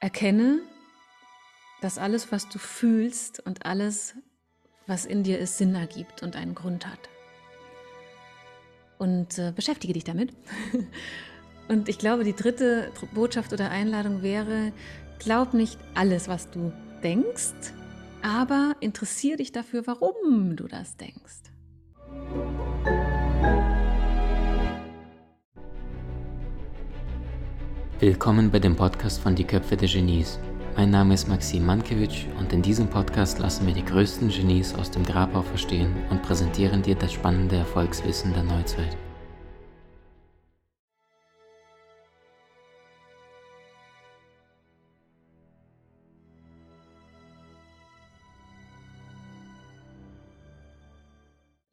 erkenne, dass alles, was du fühlst und alles, was in dir ist, Sinn ergibt und einen Grund hat. Und äh, beschäftige dich damit. und ich glaube, die dritte Botschaft oder Einladung wäre, glaub nicht alles, was du denkst, aber interessiere dich dafür, warum du das denkst. Willkommen bei dem Podcast von Die Köpfe der Genies. Mein Name ist Maxim Mankewitsch und in diesem Podcast lassen wir die größten Genies aus dem Grabau verstehen und präsentieren dir das spannende Erfolgswissen der Neuzeit.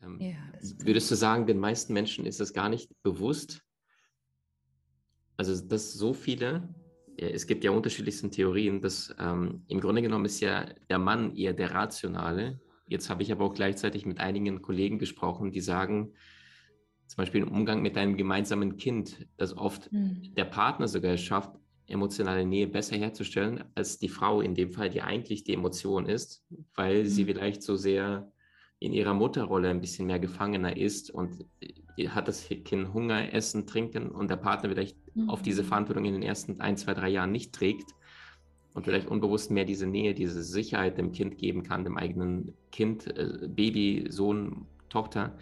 Ähm, ja, würdest du sagen, den meisten Menschen ist es gar nicht bewusst, also dass so viele, es gibt ja unterschiedlichste Theorien, dass ähm, im Grunde genommen ist ja der Mann eher der Rationale. Jetzt habe ich aber auch gleichzeitig mit einigen Kollegen gesprochen, die sagen, zum Beispiel im Umgang mit einem gemeinsamen Kind, dass oft mhm. der Partner sogar es schafft, emotionale Nähe besser herzustellen als die Frau in dem Fall, die eigentlich die Emotion ist, weil mhm. sie vielleicht so sehr in ihrer Mutterrolle ein bisschen mehr Gefangener ist und hat das Kind Hunger, Essen, Trinken und der Partner vielleicht mhm. auf diese Verantwortung in den ersten ein, zwei, drei Jahren nicht trägt und vielleicht unbewusst mehr diese Nähe, diese Sicherheit dem Kind geben kann, dem eigenen Kind, äh, Baby, Sohn, Tochter.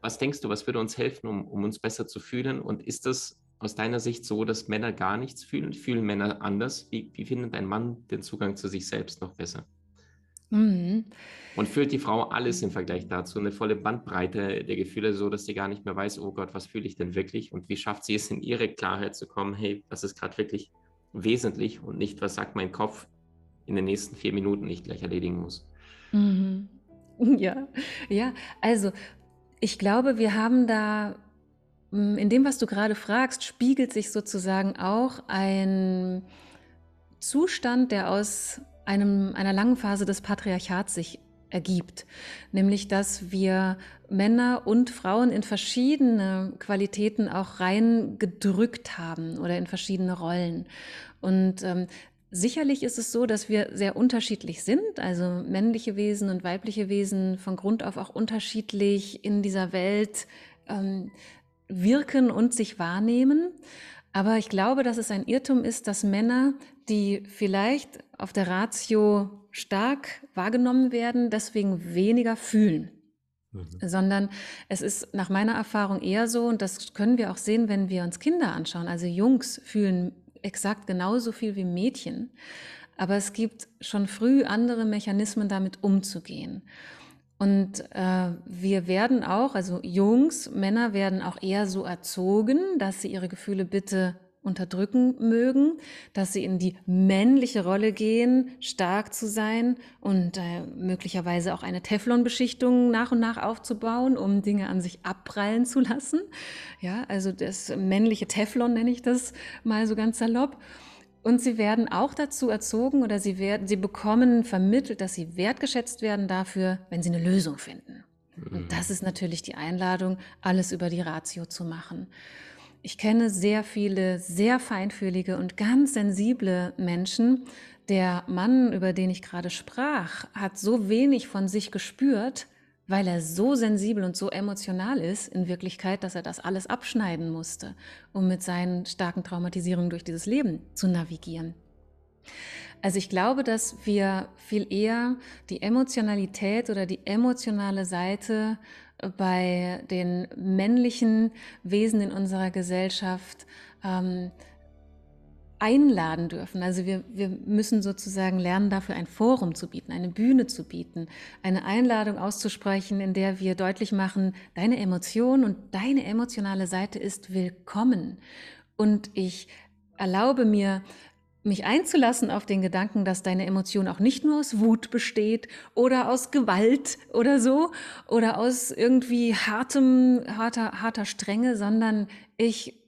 Was denkst du, was würde uns helfen, um, um uns besser zu fühlen? Und ist das aus deiner Sicht so, dass Männer gar nichts fühlen? Fühlen Männer anders? Wie, wie findet ein Mann den Zugang zu sich selbst noch besser? Mhm. Und fühlt die Frau alles im Vergleich dazu, eine volle Bandbreite der Gefühle, so dass sie gar nicht mehr weiß, oh Gott, was fühle ich denn wirklich? Und wie schafft sie es, in ihre Klarheit zu kommen, hey, das ist gerade wirklich wesentlich und nicht, was sagt mein Kopf in den nächsten vier Minuten nicht gleich erledigen muss. Mhm. Ja, ja, also ich glaube, wir haben da, hm, in dem, was du gerade fragst, spiegelt sich sozusagen auch ein Zustand, der aus einem, einer langen Phase des Patriarchats sich ergibt, nämlich dass wir Männer und Frauen in verschiedene Qualitäten auch reingedrückt haben oder in verschiedene Rollen. Und ähm, sicherlich ist es so, dass wir sehr unterschiedlich sind, also männliche Wesen und weibliche Wesen von Grund auf auch unterschiedlich in dieser Welt ähm, wirken und sich wahrnehmen. Aber ich glaube, dass es ein Irrtum ist, dass Männer, die vielleicht auf der Ratio stark wahrgenommen werden, deswegen weniger fühlen. Mhm. Sondern es ist nach meiner Erfahrung eher so, und das können wir auch sehen, wenn wir uns Kinder anschauen. Also Jungs fühlen exakt genauso viel wie Mädchen. Aber es gibt schon früh andere Mechanismen, damit umzugehen. Und äh, wir werden auch, also Jungs, Männer werden auch eher so erzogen, dass sie ihre Gefühle bitte unterdrücken mögen, dass sie in die männliche Rolle gehen, stark zu sein und äh, möglicherweise auch eine Teflonbeschichtung nach und nach aufzubauen, um Dinge an sich abprallen zu lassen. Ja, also das männliche Teflon nenne ich das mal so ganz salopp. Und sie werden auch dazu erzogen oder sie werden, sie bekommen vermittelt, dass sie wertgeschätzt werden dafür, wenn sie eine Lösung finden. Und das ist natürlich die Einladung, alles über die Ratio zu machen. Ich kenne sehr viele sehr feinfühlige und ganz sensible Menschen. Der Mann, über den ich gerade sprach, hat so wenig von sich gespürt, weil er so sensibel und so emotional ist in Wirklichkeit, dass er das alles abschneiden musste, um mit seinen starken Traumatisierungen durch dieses Leben zu navigieren. Also ich glaube, dass wir viel eher die Emotionalität oder die emotionale Seite bei den männlichen Wesen in unserer Gesellschaft ähm, einladen dürfen. Also wir, wir müssen sozusagen lernen, dafür ein Forum zu bieten, eine Bühne zu bieten, eine Einladung auszusprechen, in der wir deutlich machen, deine Emotion und deine emotionale Seite ist willkommen. Und ich erlaube mir, mich einzulassen auf den Gedanken, dass deine Emotion auch nicht nur aus Wut besteht oder aus Gewalt oder so oder aus irgendwie hartem, harter, harter Strenge, sondern ich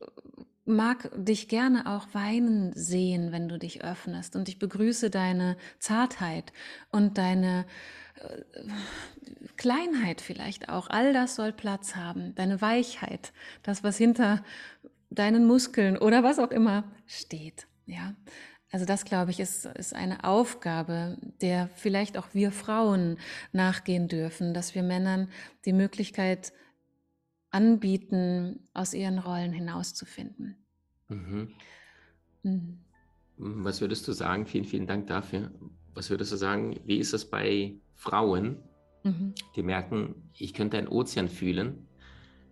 mag dich gerne auch weinen sehen, wenn du dich öffnest. Und ich begrüße deine Zartheit und deine äh, Kleinheit vielleicht auch. All das soll Platz haben. Deine Weichheit, das, was hinter deinen Muskeln oder was auch immer steht. Ja, Also das, glaube ich, ist, ist eine Aufgabe, der vielleicht auch wir Frauen nachgehen dürfen, dass wir Männern die Möglichkeit anbieten, aus ihren Rollen hinauszufinden. Mhm. Mhm. Was würdest du sagen? Vielen, vielen Dank dafür. Was würdest du sagen, wie ist es bei Frauen, mhm. die merken, ich könnte einen Ozean fühlen,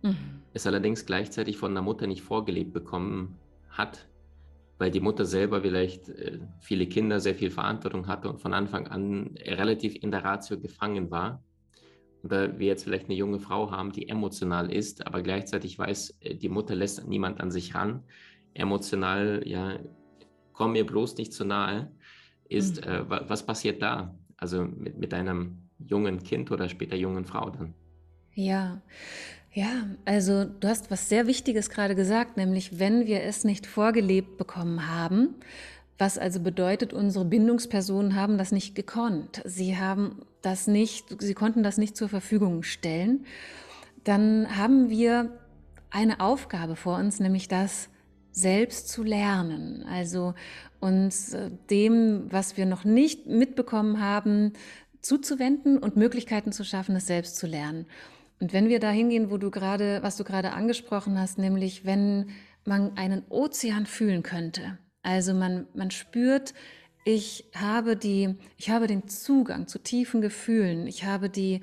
mhm. es allerdings gleichzeitig von der Mutter nicht vorgelebt bekommen hat, weil die Mutter selber vielleicht äh, viele Kinder, sehr viel Verantwortung hatte und von Anfang an relativ in der Ratio gefangen war. Da wir jetzt vielleicht eine junge Frau haben, die emotional ist, aber gleichzeitig weiß, äh, die Mutter lässt niemand an sich ran, emotional, ja, komm mir bloß nicht zu nahe, ist, mhm. äh, was passiert da? Also mit, mit einem jungen Kind oder später jungen Frau dann? Ja, ja, also du hast was sehr Wichtiges gerade gesagt, nämlich wenn wir es nicht vorgelebt bekommen haben, was also bedeutet, unsere Bindungspersonen haben das nicht gekonnt. Sie haben das nicht, sie konnten das nicht zur Verfügung stellen. Dann haben wir eine Aufgabe vor uns, nämlich das selbst zu lernen. Also uns äh, dem, was wir noch nicht mitbekommen haben, zuzuwenden und Möglichkeiten zu schaffen, es selbst zu lernen. Und wenn wir da hingehen, wo du gerade, was du gerade angesprochen hast, nämlich wenn man einen Ozean fühlen könnte, also man, man spürt, ich habe die, ich habe den Zugang zu tiefen Gefühlen, ich habe die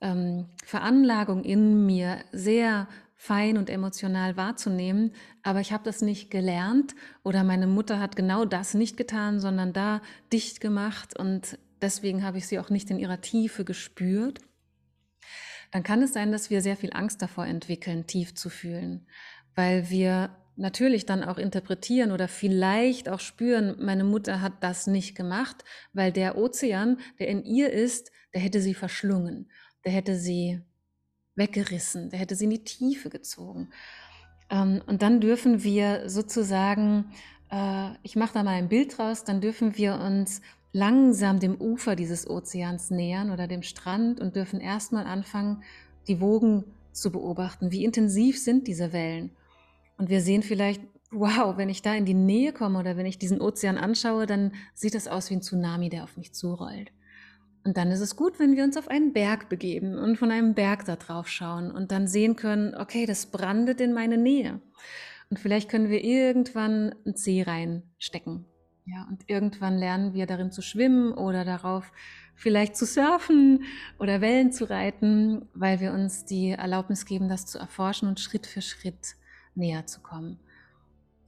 ähm, Veranlagung in mir sehr fein und emotional wahrzunehmen, aber ich habe das nicht gelernt oder meine Mutter hat genau das nicht getan, sondern da dicht gemacht und deswegen habe ich sie auch nicht in ihrer Tiefe gespürt, dann kann es sein, dass wir sehr viel Angst davor entwickeln, tief zu fühlen, weil wir natürlich dann auch interpretieren oder vielleicht auch spüren, meine Mutter hat das nicht gemacht, weil der Ozean, der in ihr ist, der hätte sie verschlungen, der hätte sie weggerissen, der hätte sie in die Tiefe gezogen. Ähm, und dann dürfen wir sozusagen, äh, ich mache da mal ein Bild draus, dann dürfen wir uns langsam dem Ufer dieses Ozeans nähern oder dem Strand und dürfen erstmal anfangen, die Wogen zu beobachten. Wie intensiv sind diese Wellen? Und wir sehen vielleicht, wow, wenn ich da in die Nähe komme oder wenn ich diesen Ozean anschaue, dann sieht das aus wie ein Tsunami, der auf mich zurollt. Und dann ist es gut, wenn wir uns auf einen Berg begeben und von einem Berg da drauf schauen und dann sehen können, okay, das brandet in meine Nähe. Und vielleicht können wir irgendwann einen See reinstecken ja, und irgendwann lernen wir darin zu schwimmen oder darauf vielleicht zu surfen oder Wellen zu reiten, weil wir uns die Erlaubnis geben, das zu erforschen und Schritt für Schritt näher zu kommen.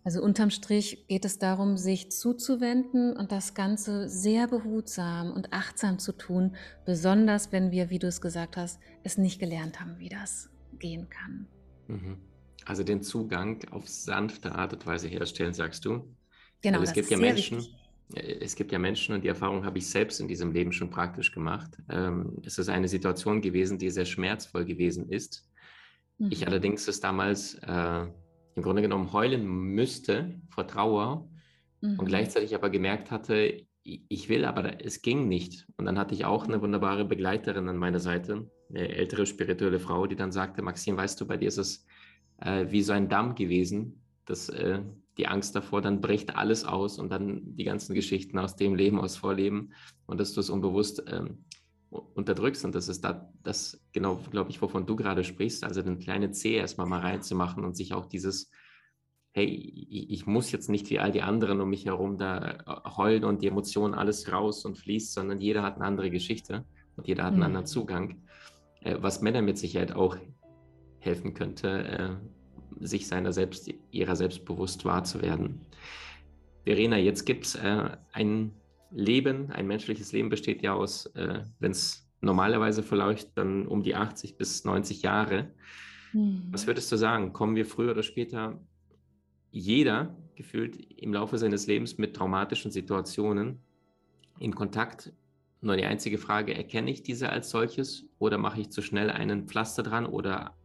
Also unterm Strich geht es darum, sich zuzuwenden und das Ganze sehr behutsam und achtsam zu tun, besonders wenn wir, wie du es gesagt hast, es nicht gelernt haben, wie das gehen kann. Mhm. Also den Zugang auf sanfte Art und Weise herstellen, sagst du? Genau, also es gibt ja Menschen, wichtig. Es gibt ja Menschen und die Erfahrung habe ich selbst in diesem Leben schon praktisch gemacht. Ähm, es ist eine Situation gewesen, die sehr schmerzvoll gewesen ist. Mhm. Ich allerdings es damals äh, im Grunde genommen heulen müsste vor Trauer mhm. und gleichzeitig aber gemerkt hatte, ich will, aber es ging nicht. Und dann hatte ich auch eine wunderbare Begleiterin an meiner Seite, eine ältere spirituelle Frau, die dann sagte, Maxim, weißt du, bei dir ist es äh, wie so ein Damm gewesen, das äh, die Angst davor, dann bricht alles aus und dann die ganzen Geschichten aus dem Leben, aus Vorleben und dass du es unbewusst ähm, unterdrückst. Und das ist da, das genau, glaube ich, wovon du gerade sprichst, also den kleinen C erstmal mal reinzumachen und sich auch dieses, hey, ich muss jetzt nicht wie all die anderen um mich herum da äh, heulen und die Emotionen alles raus und fließt, sondern jeder hat eine andere Geschichte und jeder hat einen mhm. anderen Zugang, äh, was Männer mit Sicherheit auch helfen könnte, äh, sich seiner selbst, ihrer selbst bewusst wahr zu werden. Verena, jetzt gibt es äh, ein Leben, ein menschliches Leben besteht ja aus, äh, wenn es normalerweise verläuft, dann um die 80 bis 90 Jahre. Mhm. Was würdest du sagen? Kommen wir früher oder später jeder gefühlt im Laufe seines Lebens mit traumatischen Situationen in Kontakt? Nur die einzige Frage, erkenne ich diese als solches oder mache ich zu schnell einen Pflaster dran oder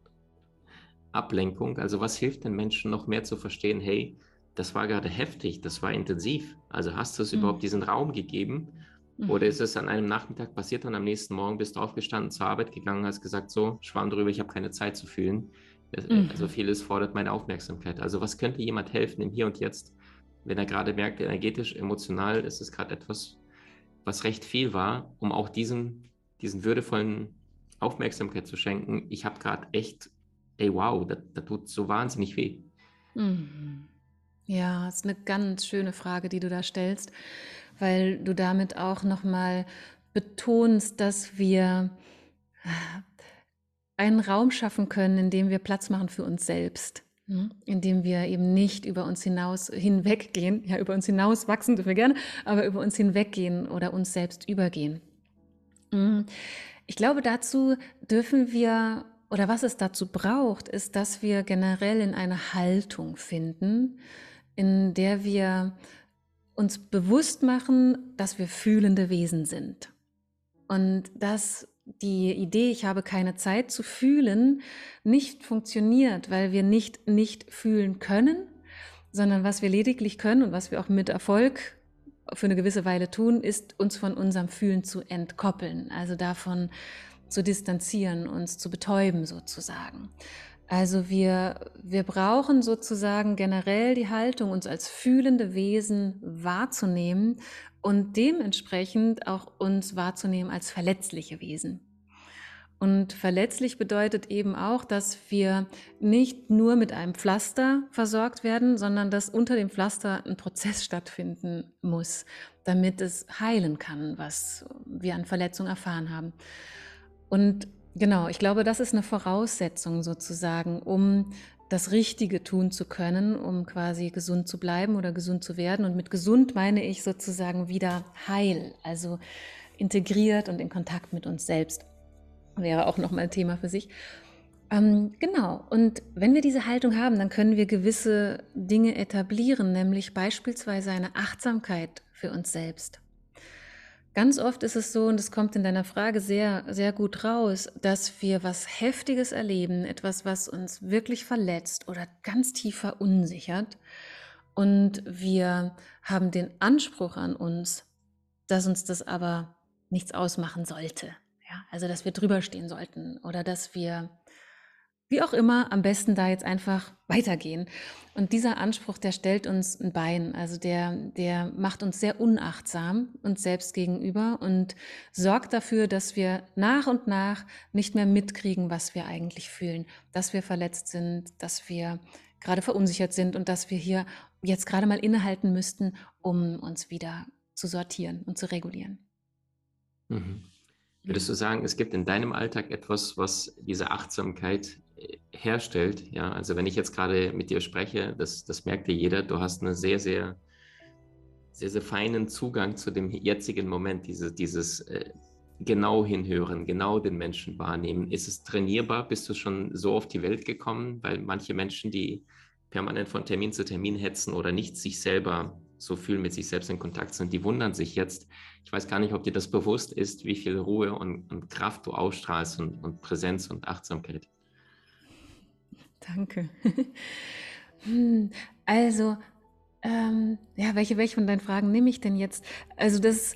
Ablenkung. Also was hilft den Menschen noch mehr zu verstehen, hey, das war gerade heftig, das war intensiv. Also hast du es mhm. überhaupt diesen Raum gegeben? Mhm. Oder ist es an einem Nachmittag passiert und am nächsten Morgen bist du aufgestanden, zur Arbeit gegangen, hast gesagt, so, schwamm drüber, ich habe keine Zeit zu fühlen. Mhm. Also vieles fordert meine Aufmerksamkeit. Also was könnte jemand helfen im Hier und Jetzt, wenn er gerade merkt, energetisch, emotional ist es gerade etwas, was recht viel war, um auch diesen, diesen würdevollen Aufmerksamkeit zu schenken. Ich habe gerade echt, ey wow, das, das tut so wahnsinnig weh. Mhm. Ja, ist eine ganz schöne Frage, die du da stellst, weil du damit auch nochmal betonst, dass wir einen Raum schaffen können, in dem wir Platz machen für uns selbst. Ne? Indem wir eben nicht über uns hinaus hinweggehen, ja, über uns hinaus wachsen dürfen wir gerne, aber über uns hinweggehen oder uns selbst übergehen. Mhm. Ich glaube, dazu dürfen wir oder was es dazu braucht, ist, dass wir generell in eine Haltung finden, in der wir uns bewusst machen, dass wir fühlende Wesen sind. Und dass die Idee, ich habe keine Zeit zu fühlen, nicht funktioniert, weil wir nicht nicht fühlen können, sondern was wir lediglich können und was wir auch mit Erfolg für eine gewisse Weile tun, ist uns von unserem Fühlen zu entkoppeln, also davon zu distanzieren, uns zu betäuben sozusagen. Also wir, wir brauchen sozusagen generell die Haltung, uns als fühlende Wesen wahrzunehmen und dementsprechend auch uns wahrzunehmen als verletzliche Wesen. Und verletzlich bedeutet eben auch, dass wir nicht nur mit einem Pflaster versorgt werden, sondern dass unter dem Pflaster ein Prozess stattfinden muss, damit es heilen kann, was wir an Verletzung erfahren haben. Und genau, ich glaube, das ist eine Voraussetzung sozusagen, um das Richtige tun zu können, um quasi gesund zu bleiben oder gesund zu werden. Und mit gesund meine ich sozusagen wieder heil, also integriert und in Kontakt mit uns selbst. Wäre auch nochmal ein Thema für sich. Ähm, genau, und wenn wir diese Haltung haben, dann können wir gewisse Dinge etablieren, nämlich beispielsweise eine Achtsamkeit für uns selbst. Ganz oft ist es so, und es kommt in deiner Frage sehr, sehr gut raus, dass wir was Heftiges erleben, etwas, was uns wirklich verletzt oder ganz tief verunsichert. Und wir haben den Anspruch an uns, dass uns das aber nichts ausmachen sollte. Ja, also, dass wir drüber stehen sollten oder dass wir wie auch immer, am besten da jetzt einfach weitergehen. Und dieser Anspruch, der stellt uns ein Bein, also der, der macht uns sehr unachtsam uns selbst gegenüber und sorgt dafür, dass wir nach und nach nicht mehr mitkriegen, was wir eigentlich fühlen, dass wir verletzt sind, dass wir gerade verunsichert sind und dass wir hier jetzt gerade mal innehalten müssten, um uns wieder zu sortieren und zu regulieren. Mhm. Würdest du sagen, es gibt in deinem Alltag etwas, was diese Achtsamkeit herstellt. Ja, also wenn ich jetzt gerade mit dir spreche, das, das merkt ja jeder, du hast einen sehr, sehr, sehr, sehr feinen Zugang zu dem jetzigen Moment, diese, dieses äh, genau hinhören, genau den Menschen wahrnehmen. Ist es trainierbar? Bist du schon so auf die Welt gekommen? Weil manche Menschen, die permanent von Termin zu Termin hetzen oder nicht sich selber so fühlen, mit sich selbst in Kontakt sind, die wundern sich jetzt. Ich weiß gar nicht, ob dir das bewusst ist, wie viel Ruhe und, und Kraft du ausstrahlst und, und Präsenz und Achtsamkeit. Danke. Hm, also, ähm, ja, welche, welche von deinen Fragen nehme ich denn jetzt? Also, das,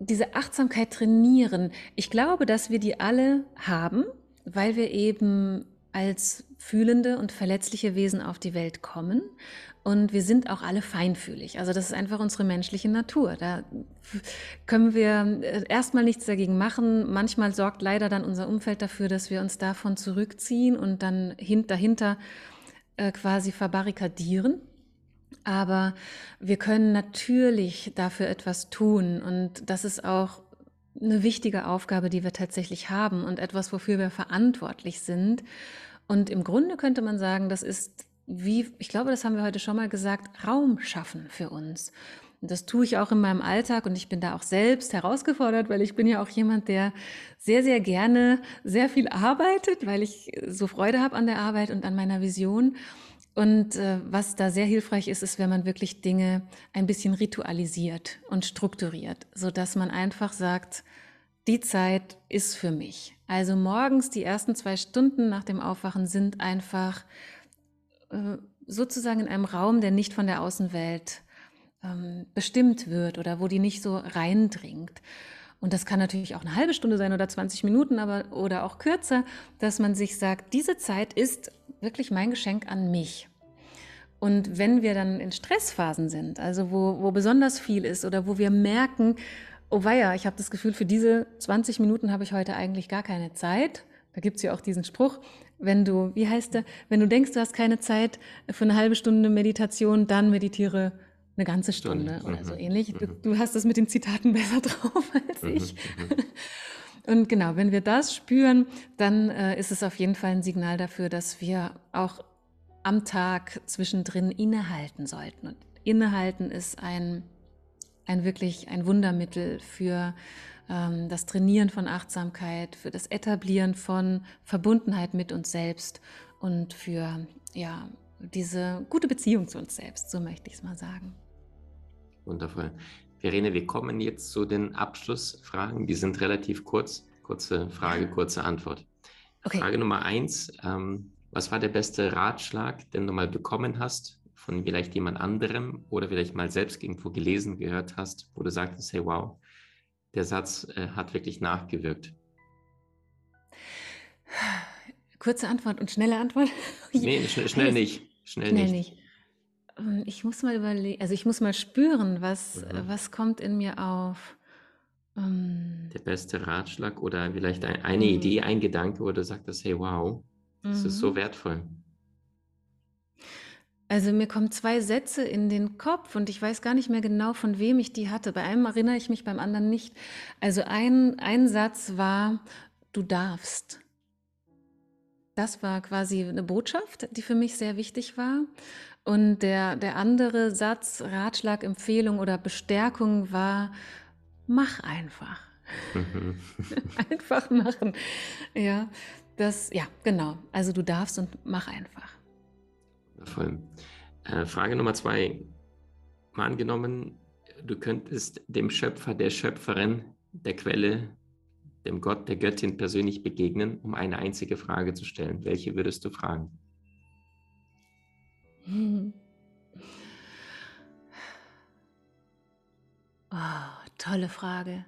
diese Achtsamkeit trainieren. Ich glaube, dass wir die alle haben, weil wir eben als fühlende und verletzliche Wesen auf die Welt kommen. Und wir sind auch alle feinfühlig. Also das ist einfach unsere menschliche Natur. Da können wir äh, erstmal nichts dagegen machen. Manchmal sorgt leider dann unser Umfeld dafür, dass wir uns davon zurückziehen und dann dahinter äh, quasi verbarrikadieren. Aber wir können natürlich dafür etwas tun. Und das ist auch eine wichtige Aufgabe, die wir tatsächlich haben und etwas, wofür wir verantwortlich sind. Und im Grunde könnte man sagen, das ist wie, ich glaube, das haben wir heute schon mal gesagt, Raum schaffen für uns. Und das tue ich auch in meinem Alltag und ich bin da auch selbst herausgefordert, weil ich bin ja auch jemand, der sehr, sehr gerne sehr viel arbeitet, weil ich so Freude habe an der Arbeit und an meiner Vision. Und äh, was da sehr hilfreich ist, ist, wenn man wirklich Dinge ein bisschen ritualisiert und strukturiert, so dass man einfach sagt, die Zeit ist für mich. Also morgens die ersten zwei Stunden nach dem Aufwachen sind einfach äh, sozusagen in einem Raum, der nicht von der Außenwelt ähm, bestimmt wird oder wo die nicht so reindringt. Und das kann natürlich auch eine halbe Stunde sein oder 20 Minuten, aber oder auch kürzer, dass man sich sagt, diese Zeit ist wirklich mein Geschenk an mich. Und wenn wir dann in Stressphasen sind, also wo, wo besonders viel ist oder wo wir merken, oh weia, ich habe das Gefühl, für diese 20 Minuten habe ich heute eigentlich gar keine Zeit. Da gibt es ja auch diesen Spruch, wenn du, wie heißt der, wenn du denkst, du hast keine Zeit für eine halbe Stunde Meditation, dann meditiere eine ganze Stunde mhm. oder so ähnlich. Du, mhm. du, hast das mit den Zitaten besser drauf als mhm. ich. Mhm. Und genau, wenn wir das spüren, dann äh, ist es auf jeden Fall ein Signal dafür, dass wir auch am Tag zwischendrin innehalten sollten. Und innehalten ist ein, ein wirklich ein Wundermittel für ähm, das Trainieren von Achtsamkeit, für das Etablieren von Verbundenheit mit uns selbst und für ja, diese gute Beziehung zu uns selbst, so möchte ich es mal sagen. Wundervoll. Verene, wir kommen jetzt zu den Abschlussfragen. Die sind relativ kurz. Kurze Frage, kurze Antwort. Okay. Frage Nummer eins. Ähm, was war der beste Ratschlag, den du mal bekommen hast von vielleicht jemand anderem oder vielleicht mal selbst irgendwo gelesen, gehört hast, wo du sagtest, hey, wow, der Satz äh, hat wirklich nachgewirkt? Kurze Antwort und schnelle Antwort? nee, schnell, schnell nicht. Schnell, schnell nicht. nicht. Ähm, ich muss mal überlegen, also ich muss mal spüren, was, mhm. was kommt in mir auf. Ähm, Der beste Ratschlag oder vielleicht ein, eine mhm. Idee, ein Gedanke, wo du sagst, hey, wow, das mhm. ist so mhm. wertvoll. Also mir kommen zwei Sätze in den Kopf und ich weiß gar nicht mehr genau, von wem ich die hatte. Bei einem erinnere ich mich, beim anderen nicht. Also ein, ein Satz war, du darfst. Das war quasi eine Botschaft, die für mich sehr wichtig war. Und der, der andere Satz, Ratschlag, Empfehlung oder Bestärkung war, mach einfach. Mhm. einfach machen. Ja, das, ja, genau. Also du darfst und mach einfach. Voll. Äh, Frage Nummer zwei. Mal angenommen, du könntest dem Schöpfer, der Schöpferin, der Quelle, dem Gott, der Göttin persönlich begegnen, um eine einzige Frage zu stellen. Welche würdest du fragen? Oh, tolle Frage.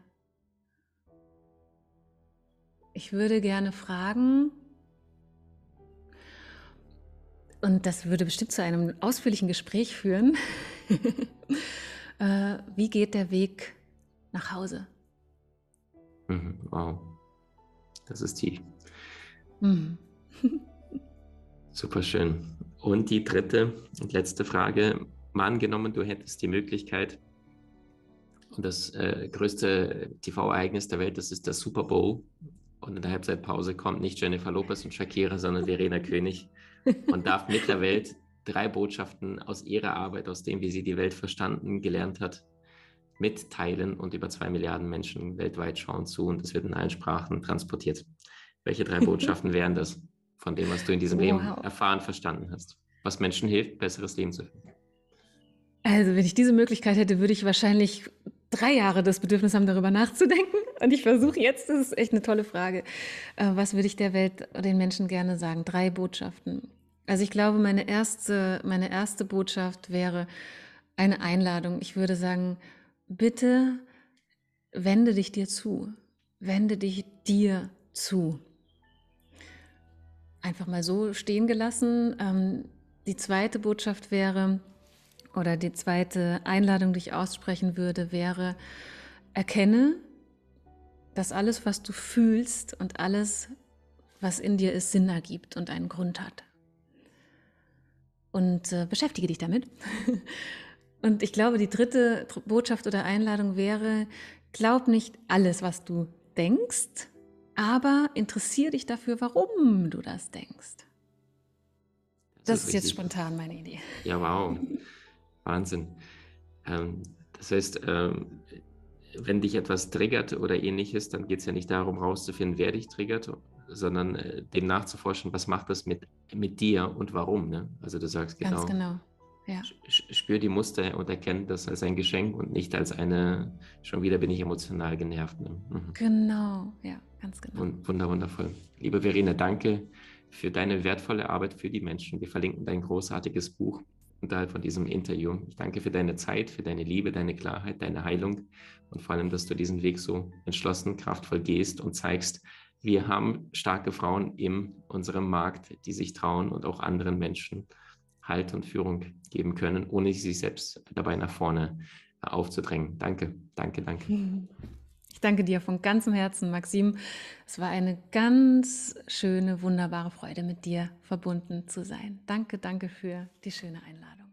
Ich würde gerne fragen, und das würde bestimmt zu einem ausführlichen Gespräch führen, äh, wie geht der Weg nach Hause? Mhm, wow, das ist tief. Mhm. Super schön. Und die dritte und letzte Frage. Mal angenommen, du hättest die Möglichkeit, und das äh, größte TV-Ereignis der Welt, das ist der Super Bowl. Und in der Halbzeitpause kommt nicht Jennifer Lopez und Shakira, sondern Verena König und darf mit der Welt drei Botschaften aus ihrer Arbeit, aus dem, wie sie die Welt verstanden, gelernt hat, mitteilen und über zwei Milliarden Menschen weltweit schauen zu und es wird in allen Sprachen transportiert. Welche drei Botschaften wären das? Von dem, was du in diesem wow. Leben erfahren, verstanden hast. Was Menschen hilft, besseres Leben zu führen. Also, wenn ich diese Möglichkeit hätte, würde ich wahrscheinlich drei Jahre das Bedürfnis haben, darüber nachzudenken. Und ich versuche jetzt, das ist echt eine tolle Frage, äh, was würde ich der Welt, den Menschen gerne sagen? Drei Botschaften. Also ich glaube, meine erste, meine erste Botschaft wäre eine Einladung. Ich würde sagen, bitte wende dich dir zu. Wende dich dir zu einfach mal so stehen gelassen. Ähm, die zweite Botschaft wäre, oder die zweite Einladung, die ich aussprechen würde, wäre, erkenne, dass alles, was du fühlst und alles, was in dir ist, Sinn ergibt und einen Grund hat. Und äh, beschäftige dich damit. und ich glaube, die dritte Botschaft oder Einladung wäre, glaub nicht alles, was du denkst, aber interessiere dich dafür, warum du das denkst. Das, das ist, ist jetzt spontan meine Idee. Ja, wow. Wahnsinn. Ähm, das heißt, ähm, wenn dich etwas triggert oder ähnliches, dann geht es ja nicht darum, rauszufinden, wer dich triggert, sondern äh, dem nachzuforschen, was macht das mit, mit dir und warum. Ne? Also du sagst genau. Ganz genau. Ja. Spür die Muster und erkennt das als ein Geschenk und nicht als eine, schon wieder bin ich emotional genervt. Ne? Mhm. Genau, ja, ganz genau. Und wunder, wundervoll. Liebe Verena, danke für deine wertvolle Arbeit für die Menschen. Wir verlinken dein großartiges Buch unterhalb von diesem Interview. Ich danke für deine Zeit, für deine Liebe, deine Klarheit, deine Heilung und vor allem, dass du diesen Weg so entschlossen, kraftvoll gehst und zeigst, wir haben starke Frauen in unserem Markt, die sich trauen und auch anderen Menschen Halt und Führung geben können, ohne sich selbst dabei nach vorne aufzudrängen. Danke, danke, danke. Ich danke dir von ganzem Herzen, Maxim. Es war eine ganz schöne, wunderbare Freude, mit dir verbunden zu sein. Danke, danke für die schöne Einladung.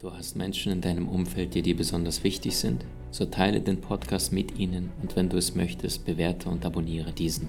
Du hast Menschen in deinem Umfeld, die dir besonders wichtig sind? So teile den Podcast mit ihnen und wenn du es möchtest, bewerte und abonniere diesen.